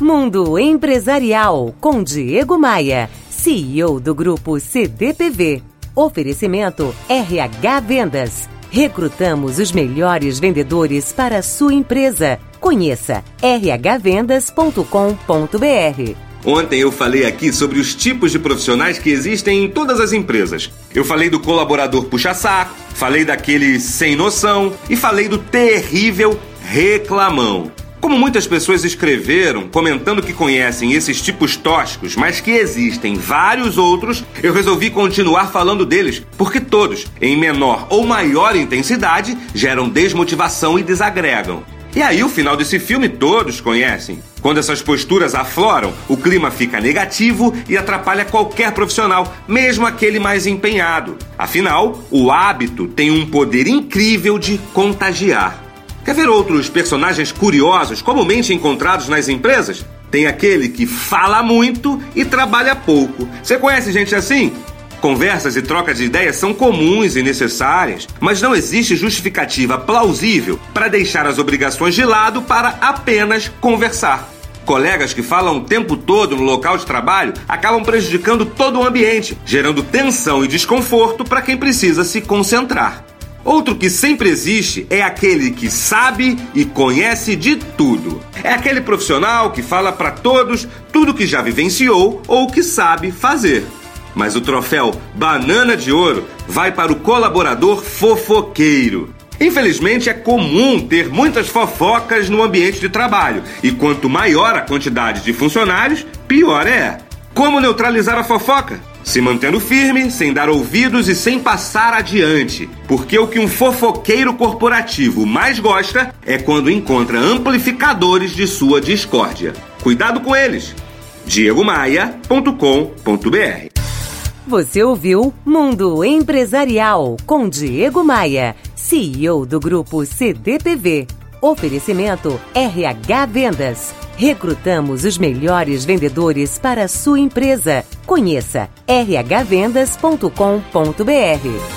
Mundo Empresarial com Diego Maia, CEO do grupo CDPV. Oferecimento RH Vendas. Recrutamos os melhores vendedores para a sua empresa. Conheça rhvendas.com.br. Ontem eu falei aqui sobre os tipos de profissionais que existem em todas as empresas. Eu falei do colaborador puxa-saco, falei daquele sem noção e falei do terrível reclamão. Como muitas pessoas escreveram comentando que conhecem esses tipos tóxicos, mas que existem vários outros, eu resolvi continuar falando deles, porque todos, em menor ou maior intensidade, geram desmotivação e desagregam. E aí, o final desse filme todos conhecem. Quando essas posturas afloram, o clima fica negativo e atrapalha qualquer profissional, mesmo aquele mais empenhado. Afinal, o hábito tem um poder incrível de contagiar. Quer ver outros personagens curiosos comumente encontrados nas empresas? Tem aquele que fala muito e trabalha pouco. Você conhece gente assim? Conversas e trocas de ideias são comuns e necessárias, mas não existe justificativa plausível para deixar as obrigações de lado para apenas conversar. Colegas que falam o tempo todo no local de trabalho acabam prejudicando todo o ambiente, gerando tensão e desconforto para quem precisa se concentrar. Outro que sempre existe é aquele que sabe e conhece de tudo. É aquele profissional que fala para todos tudo que já vivenciou ou que sabe fazer. Mas o troféu Banana de Ouro vai para o colaborador fofoqueiro. Infelizmente, é comum ter muitas fofocas no ambiente de trabalho, e quanto maior a quantidade de funcionários, pior é. Como neutralizar a fofoca? Se mantendo firme, sem dar ouvidos e sem passar adiante. Porque o que um fofoqueiro corporativo mais gosta é quando encontra amplificadores de sua discórdia. Cuidado com eles. diegomaia.com.br Você ouviu Mundo Empresarial com Diego Maia, CEO do grupo CDPV. Oferecimento RH Vendas. Recrutamos os melhores vendedores para a sua empresa. Conheça rhvendas.com.br.